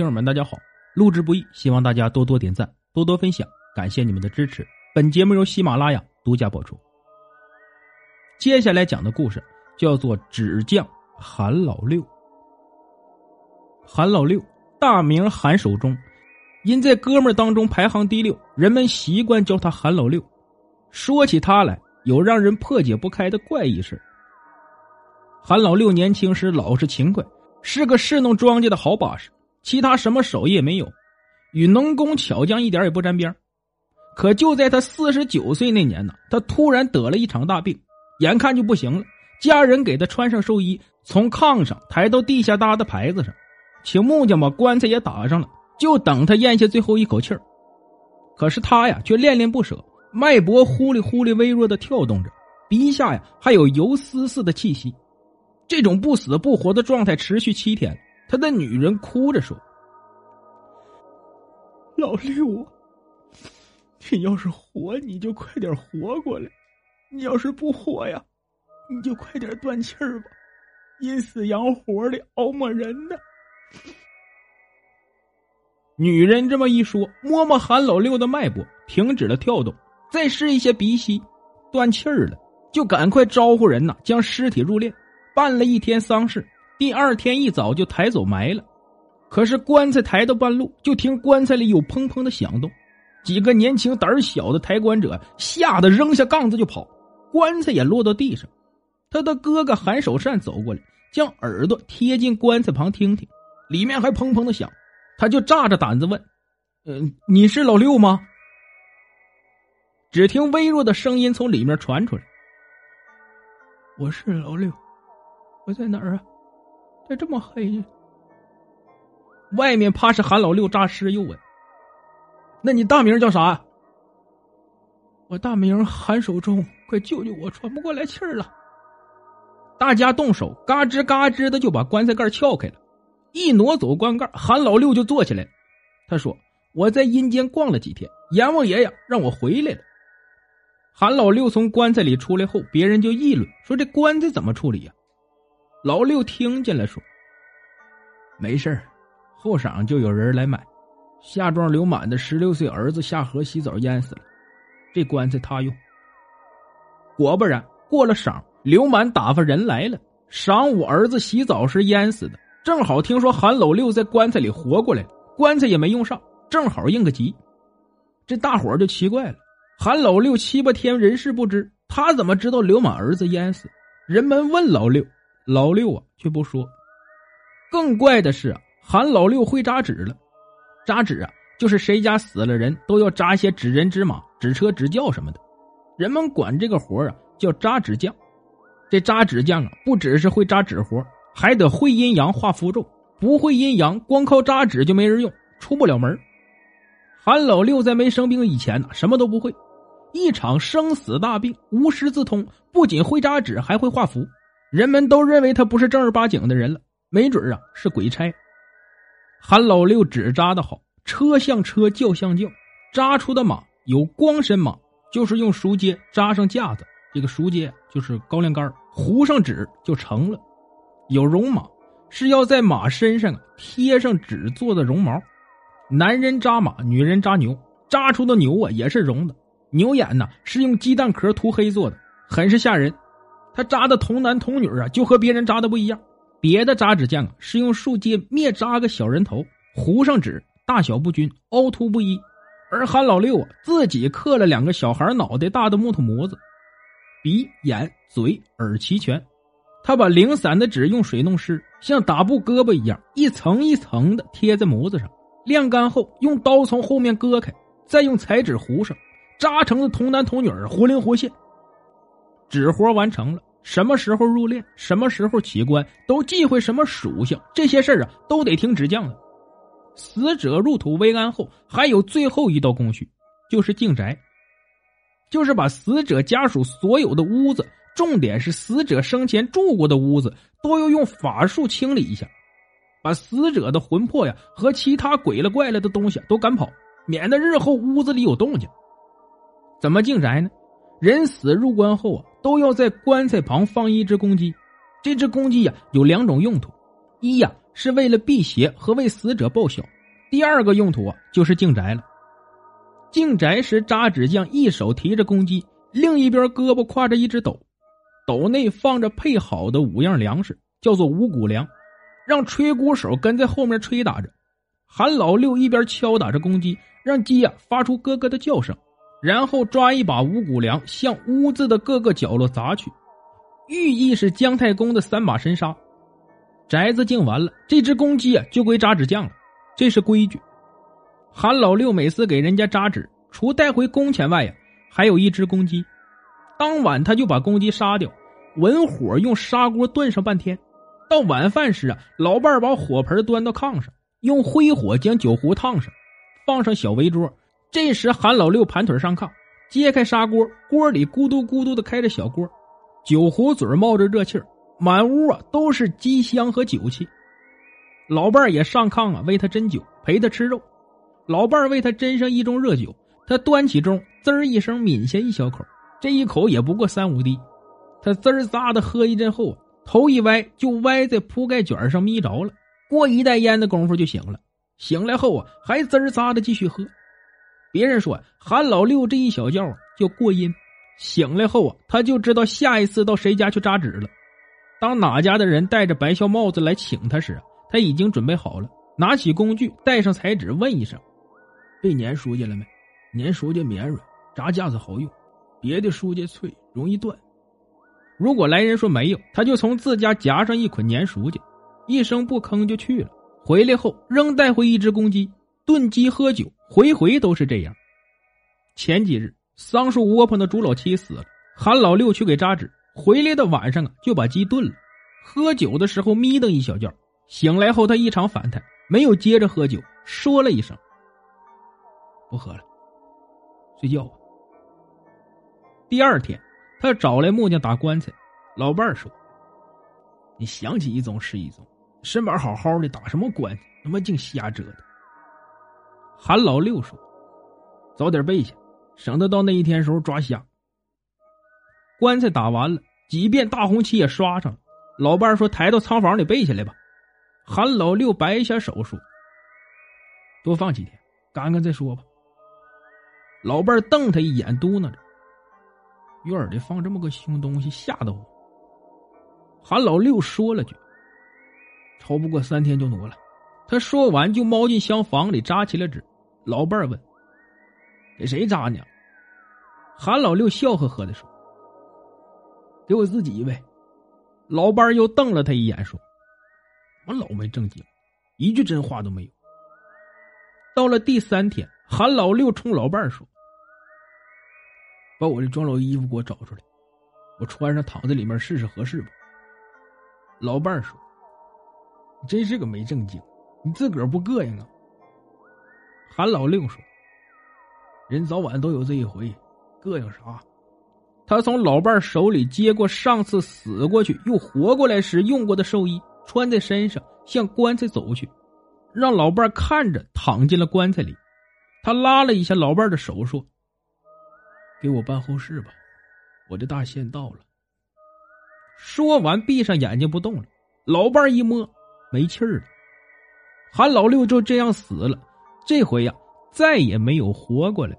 听友们，大家好！录制不易，希望大家多多点赞，多多分享，感谢你们的支持。本节目由喜马拉雅独家播出。接下来讲的故事叫做《纸匠韩老六》。韩老六大名韩守忠，因在哥们儿当中排行第六，人们习惯叫他韩老六。说起他来，有让人破解不开的怪异事。韩老六年轻时老实勤快，是个侍弄庄稼的好把式。其他什么手艺也没有，与能工巧匠一点也不沾边。可就在他四十九岁那年呢，他突然得了一场大病，眼看就不行了。家人给他穿上寿衣，从炕上抬到地下搭的牌子上，请木匠把棺材也打上了，就等他咽下最后一口气儿。可是他呀，却恋恋不舍，脉搏呼里呼里微弱的跳动着，鼻下呀还有油丝似的气息。这种不死不活的状态持续七天。他的女人哭着说：“老六啊，你要是活，你就快点活过来；你要是不活呀，你就快点断气儿吧。阴死阳活的，熬磨人呢。”女人这么一说，摸摸韩老六的脉搏，停止了跳动，再试一下鼻息，断气儿了，就赶快招呼人呐，将尸体入殓，办了一天丧事。第二天一早就抬走埋了，可是棺材抬到半路，就听棺材里有砰砰的响动，几个年轻胆小的抬棺者吓得扔下杠子就跑，棺材也落到地上。他的哥哥韩守善走过来，将耳朵贴近棺材旁听听，里面还砰砰的响，他就炸着胆子问：“嗯，你是老六吗？”只听微弱的声音从里面传出来：“我是老六，我在哪儿啊？”还这么黑呀？外面怕是韩老六诈尸，又问：“那你大名叫啥？”我大名韩守忠，快救救我，喘不过来气儿了。大家动手，嘎吱嘎吱的就把棺材盖撬开了，一挪走棺盖，韩老六就坐起来。他说：“我在阴间逛了几天，阎王爷呀让我回来了。”韩老六从棺材里出来后，别人就议论说：“这棺材怎么处理呀？”老六听见了，说：“没事后晌就有人来买。夏庄刘满的十六岁儿子下河洗澡淹死了，这棺材他用。果不然，过了晌，刘满打发人来了。晌午，儿子洗澡时淹死的，正好听说韩老六在棺材里活过来了，棺材也没用上，正好应个急。这大伙就奇怪了：韩老六七八天人事不知，他怎么知道刘满儿子淹死？人们问老六。”老六啊，却不说。更怪的是啊，韩老六会扎纸了。扎纸啊，就是谁家死了人都要扎些纸人、纸马、纸车、纸轿什么的。人们管这个活啊叫扎纸匠。这扎纸匠啊，不只是会扎纸活，还得会阴阳、画符咒。不会阴阳，光靠扎纸就没人用，出不了门。韩老六在没生病以前呢，什么都不会。一场生死大病，无师自通，不仅会扎纸，还会画符。人们都认为他不是正儿八经的人了，没准啊是鬼差。韩老六纸扎的好，车像车，轿像轿，扎出的马有光身马，就是用熟秸扎上架子，这个熟秸就是高粱杆糊上纸就成了；有绒马，是要在马身上贴上纸做的绒毛。男人扎马，女人扎牛，扎出的牛啊也是绒的，牛眼呢是用鸡蛋壳涂黑做的，很是吓人。他扎的童男童女啊，就和别人扎的不一样。别的扎纸匠啊，是用树秸灭扎个小人头，糊上纸，大小不均，凹凸不一。而韩老六啊，自己刻了两个小孩脑袋大的木头模子，鼻、眼、嘴、耳齐全。他把零散的纸用水弄湿，像打布胳膊一样，一层一层的贴在模子上。晾干后，用刀从后面割开，再用彩纸糊上，扎成的童男童女活灵活现。纸活完成了。什么时候入殓，什么时候起棺，都忌讳什么属性，这些事儿啊，都得听纸匠的。死者入土为安后，还有最后一道工序，就是净宅，就是把死者家属所有的屋子，重点是死者生前住过的屋子，都要用法术清理一下，把死者的魂魄呀和其他鬼了怪了的东西都赶跑，免得日后屋子里有动静。怎么净宅呢？人死入棺后啊。都要在棺材旁放一只公鸡，这只公鸡呀有两种用途：一呀是为了辟邪和为死者报晓；第二个用途啊，就是净宅了。净宅时，扎纸匠一手提着公鸡，另一边胳膊挎着一只斗，斗内放着配好的五样粮食，叫做五谷粮，让吹鼓手跟在后面吹打着。韩老六一边敲打着公鸡，让鸡啊发出咯咯的叫声，然后抓一把五谷粮向屋子的各个角落砸去，寓意是姜太公的三把神杀。宅子净完了，这只公鸡啊就归扎纸匠了，这是规矩。韩老六每次给人家扎纸，除带回工钱外呀，还有一只公鸡。当晚他就把公鸡杀掉，文火用砂锅炖上半天。到晚饭时啊，老伴儿把火盆端到炕上，用灰火将酒壶烫上，放上小围桌。这时韩老六盘腿上炕，揭开砂锅，锅里咕嘟咕嘟的开着小锅，酒壶嘴冒着热气，满屋啊都是鸡香和酒气。老伴儿也上炕啊，为他斟酒，陪他吃肉。老伴儿为他斟上一盅热酒，他端起盅，滋儿一声抿下一小口，这一口也不过三五滴。他滋儿咂的喝一阵后啊，头一歪就歪在铺盖卷上眯着了。过一袋烟的功夫就醒了，醒来后啊还滋儿咂的继续喝。别人说韩老六这一小觉啊叫过阴，醒来后啊他就知道下一次到谁家去扎纸了。当哪家的人戴着白孝帽子来请他时，他已经准备好了，拿起工具，带上彩纸，问一声。被粘书架了没？粘书架绵软，扎架子好用；别的书架脆，容易断。如果来人说没有，他就从自家夹上一捆粘书架，一声不吭就去了。回来后仍带回一只公鸡，炖鸡喝酒，回回都是这样。前几日桑树窝棚的朱老七死了，韩老六去给扎纸，回来的晚上啊就把鸡炖了。喝酒的时候眯瞪一小觉，醒来后他异常反弹，没有接着喝酒，说了一声。不喝了，睡觉吧。第二天，他找来木匠打棺材。老伴说：“你想起一宗是一宗，身板好好的，打什么棺材？他妈净瞎折腾。”韩老六说：“早点备下，省得到那一天时候抓瞎。”棺材打完了，几遍大红漆也刷上了。老伴儿说：“抬到仓房里备下来吧。”韩老六摆一下手说：“多放几天，干干再说吧。”老伴瞪他一眼，嘟囔着：“院里放这么个凶东西，吓得我。”韩老六说了句：“超不过三天就挪了。”他说完就猫进厢房里扎起了纸。老伴儿问：“给谁扎呢？”韩老六笑呵呵的说：“给我自己呗。”老伴儿又瞪了他一眼说：“我老没正经，一句真话都没有。”到了第三天，韩老六冲老伴儿说。把我这装老衣服给我找出来，我穿上躺在里面试试合适不？老伴儿说：“真是个没正经，你自个儿不膈应啊？”韩老六说：“人早晚都有这一回，膈应啥？”他从老伴手里接过上次死过去又活过来时用过的寿衣，穿在身上，向棺材走去，让老伴看着躺进了棺材里。他拉了一下老伴的手，说。给我办后事吧，我的大限到了。说完，闭上眼睛不动了。老伴一摸，没气儿了。韩老六就这样死了，这回呀，再也没有活过来。